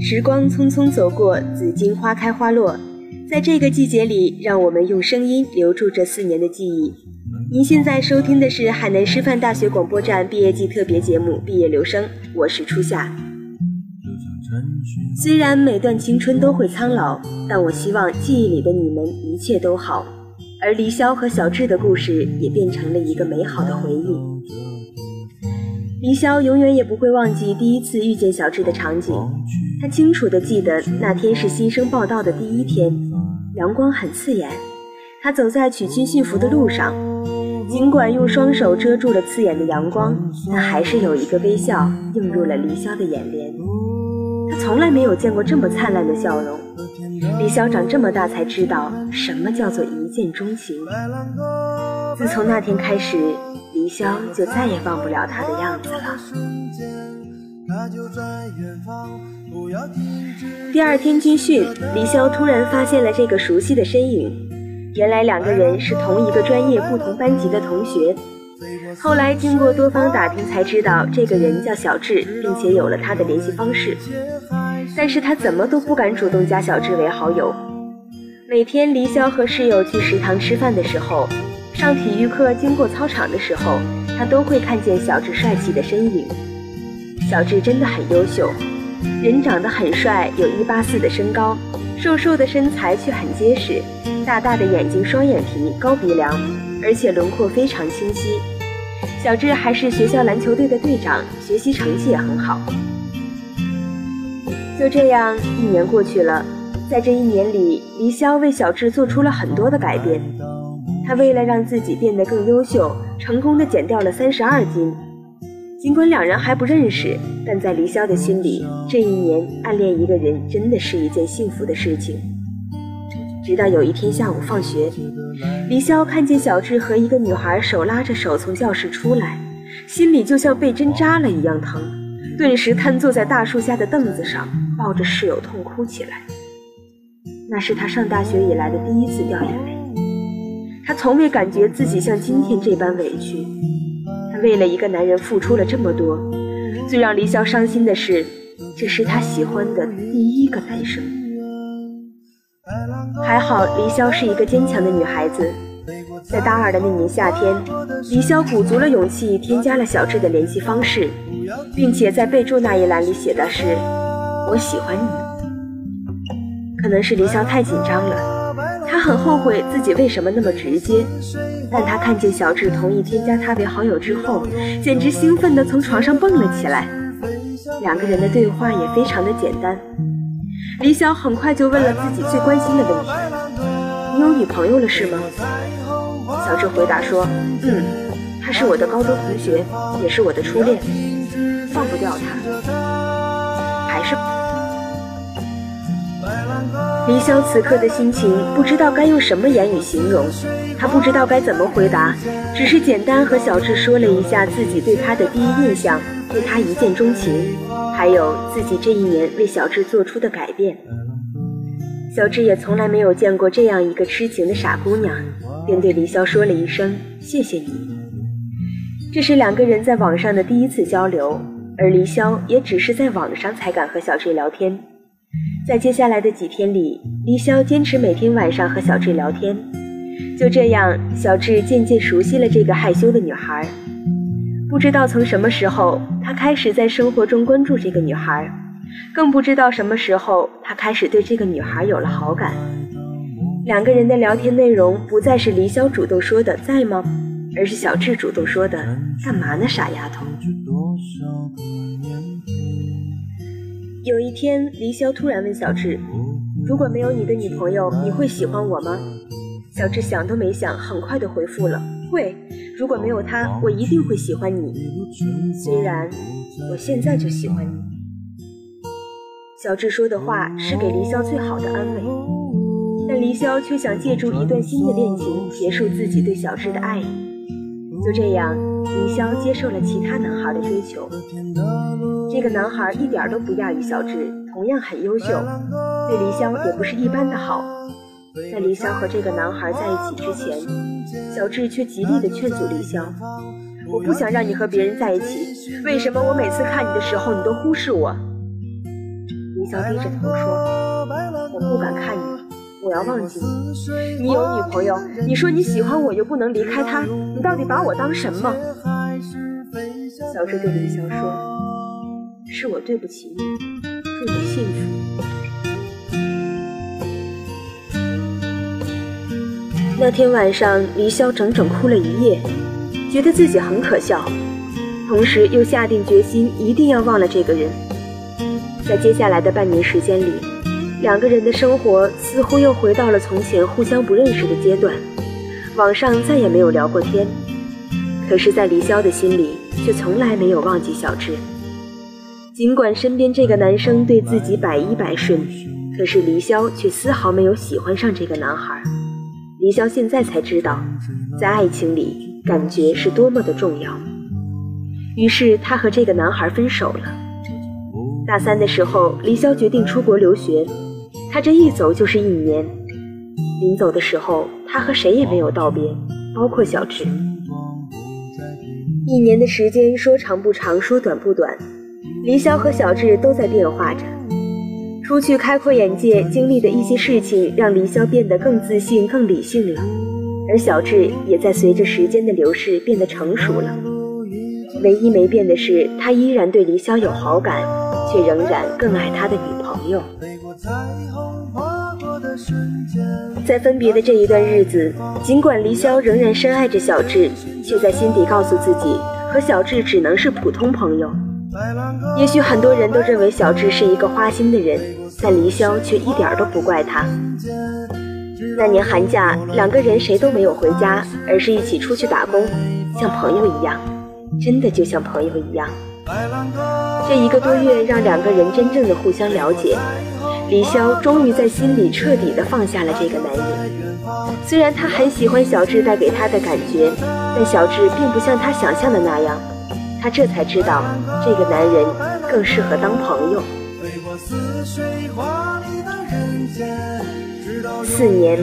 时光匆匆走过，紫荆花开花落，在这个季节里，让我们用声音留住这四年的记忆。您现在收听的是海南师范大学广播站毕业季特别节目《毕业留声》，我是初夏。虽然每段青春都会苍老，但我希望记忆里的你们一切都好。而黎潇和小智的故事也变成了一个美好的回忆。黎潇永远也不会忘记第一次遇见小智的场景。他清楚地记得那天是新生报道的第一天，阳光很刺眼。他走在取军训服的路上，尽管用双手遮住了刺眼的阳光，但还是有一个微笑映入了黎潇的眼帘。他从来没有见过这么灿烂的笑容。李潇长这么大才知道什么叫做一见钟情。自从那天开始，李潇就再也忘不了他的样子了。第二天军训，李潇突然发现了这个熟悉的身影。原来两个人是同一个专业、不同班级的同学。后来经过多方打听，才知道这个人叫小智，并且有了他的联系方式。但是他怎么都不敢主动加小智为好友。每天李潇和室友去食堂吃饭的时候，上体育课经过操场的时候，他都会看见小智帅气的身影。小智真的很优秀，人长得很帅，有一八四的身高，瘦瘦的身材却很结实，大大的眼睛，双眼皮，高鼻梁，而且轮廓非常清晰。小智还是学校篮球队的队长，学习成绩也很好。就这样，一年过去了，在这一年里，黎潇为小智做出了很多的改变。他为了让自己变得更优秀，成功的减掉了三十二斤。尽管两人还不认识，但在黎潇的心里，这一年暗恋一个人真的是一件幸福的事情。直到有一天下午放学，李潇看见小智和一个女孩手拉着手从教室出来，心里就像被针扎了一样疼，顿时瘫坐在大树下的凳子上，抱着室友痛哭起来。那是他上大学以来的第一次掉眼泪，他从未感觉自己像今天这般委屈。他为了一个男人付出了这么多，最让李潇伤心的是，这是他喜欢的第一个男生。还好黎潇是一个坚强的女孩子，在大二的那年夏天，黎潇鼓足了勇气添加了小智的联系方式，并且在备注那一栏里写的是“我喜欢你”。可能是黎潇太紧张了。他很后悔自己为什么那么直接，但他看见小智同意添加他为好友之后，简直兴奋地从床上蹦了起来。两个人的对话也非常的简单。李晓很快就问了自己最关心的问题：“你有女朋友了是吗？”小智回答说：“嗯，她是我的高中同学，也是我的初恋，放不掉她，还是……”李潇此刻的心情不知道该用什么言语形容，他不知道该怎么回答，只是简单和小智说了一下自己对他的第一印象，对他一见钟情，还有自己这一年为小智做出的改变。小智也从来没有见过这样一个痴情的傻姑娘，便对黎潇说了一声谢谢你。这是两个人在网上的第一次交流，而黎潇也只是在网上才敢和小智聊天。在接下来的几天里，黎潇坚持每天晚上和小智聊天。就这样，小智渐渐熟悉了这个害羞的女孩。不知道从什么时候，他开始在生活中关注这个女孩，更不知道什么时候，他开始对这个女孩有了好感。两个人的聊天内容不再是黎潇主动说的“在吗”，而是小智主动说的“干嘛呢，傻丫头”。有一天，黎潇突然问小智：“如果没有你的女朋友，你会喜欢我吗？”小智想都没想，很快的回复了：“会。如果没有他，我一定会喜欢你。虽然我现在就喜欢你。”小智说的话是给黎潇最好的安慰，但黎潇却想借助一段新的恋情结束自己对小智的爱意。就这样，黎潇接受了其他男孩的追求。这个男孩一点都不亚于小智，同样很优秀，对黎潇也不是一般的好。在黎潇和这个男孩在一起之前，小智却极力的劝阻李潇：“我不想让你和别人在一起，为什么我每次看你的时候，你都忽视我？”李潇低着头说：“我不敢看你，我要忘记你。你有女朋友，你说你喜欢我又不能离开她，你到底把我当什么？”小智对李潇说：“是我对不起你，祝你幸福。”那天晚上，黎潇整整哭了一夜，觉得自己很可笑，同时又下定决心一定要忘了这个人。在接下来的半年时间里，两个人的生活似乎又回到了从前互相不认识的阶段，网上再也没有聊过天。可是，在黎潇的心里，却从来没有忘记小智。尽管身边这个男生对自己百依百顺，可是黎潇却丝毫没有喜欢上这个男孩。黎潇现在才知道，在爱情里，感觉是多么的重要。于是，他和这个男孩分手了。大三的时候，黎潇决定出国留学，他这一走就是一年。临走的时候，他和谁也没有道别，包括小智。一年的时间，说长不长，说短不短，黎潇和小智都在变化着。出去开阔眼界，经历的一些事情让黎潇变得更自信、更理性了，而小智也在随着时间的流逝变得成熟了。唯一没变的是，他依然对黎潇有好感，却仍然更爱他的女朋友。在分别的这一段日子，尽管黎潇仍然深爱着小智，却在心底告诉自己，和小智只能是普通朋友。也许很多人都认为小智是一个花心的人，但黎潇却一点都不怪他。那年寒假，两个人谁都没有回家，而是一起出去打工，像朋友一样，真的就像朋友一样。这一个多月，让两个人真正的互相了解。李潇终于在心里彻底的放下了这个男人。虽然他很喜欢小智带给他的感觉，但小智并不像他想象的那样。他这才知道，这个男人更适合当朋友。四年，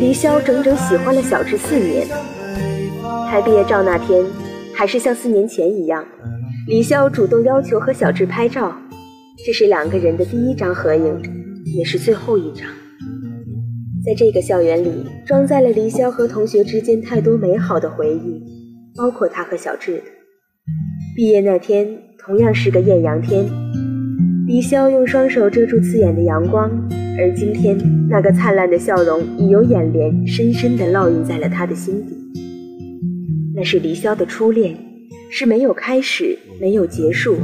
黎潇整整喜欢了小智四年。拍毕业照那天，还是像四年前一样，李潇主动要求和小智拍照，这是两个人的第一张合影，也是最后一张。在这个校园里，装载了黎潇和同学之间太多美好的回忆，包括他和小智的。毕业那天同样是个艳阳天，李潇用双手遮住刺眼的阳光，而今天那个灿烂的笑容已由眼帘深深地烙印在了他的心底。那是李潇的初恋，是没有开始、没有结束，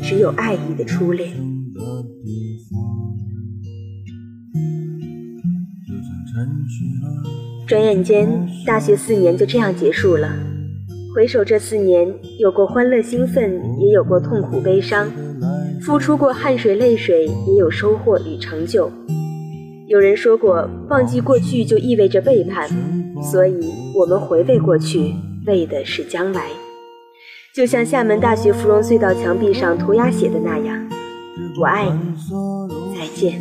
只有爱意的初恋。转眼间，大学四年就这样结束了。回首这四年，有过欢乐兴奋，也有过痛苦悲伤，付出过汗水泪水，也有收获与成就。有人说过，忘记过去就意味着背叛，所以我们回味过去，为的是将来。就像厦门大学芙蓉隧道墙壁上涂鸦写的那样：“我爱你，再见。”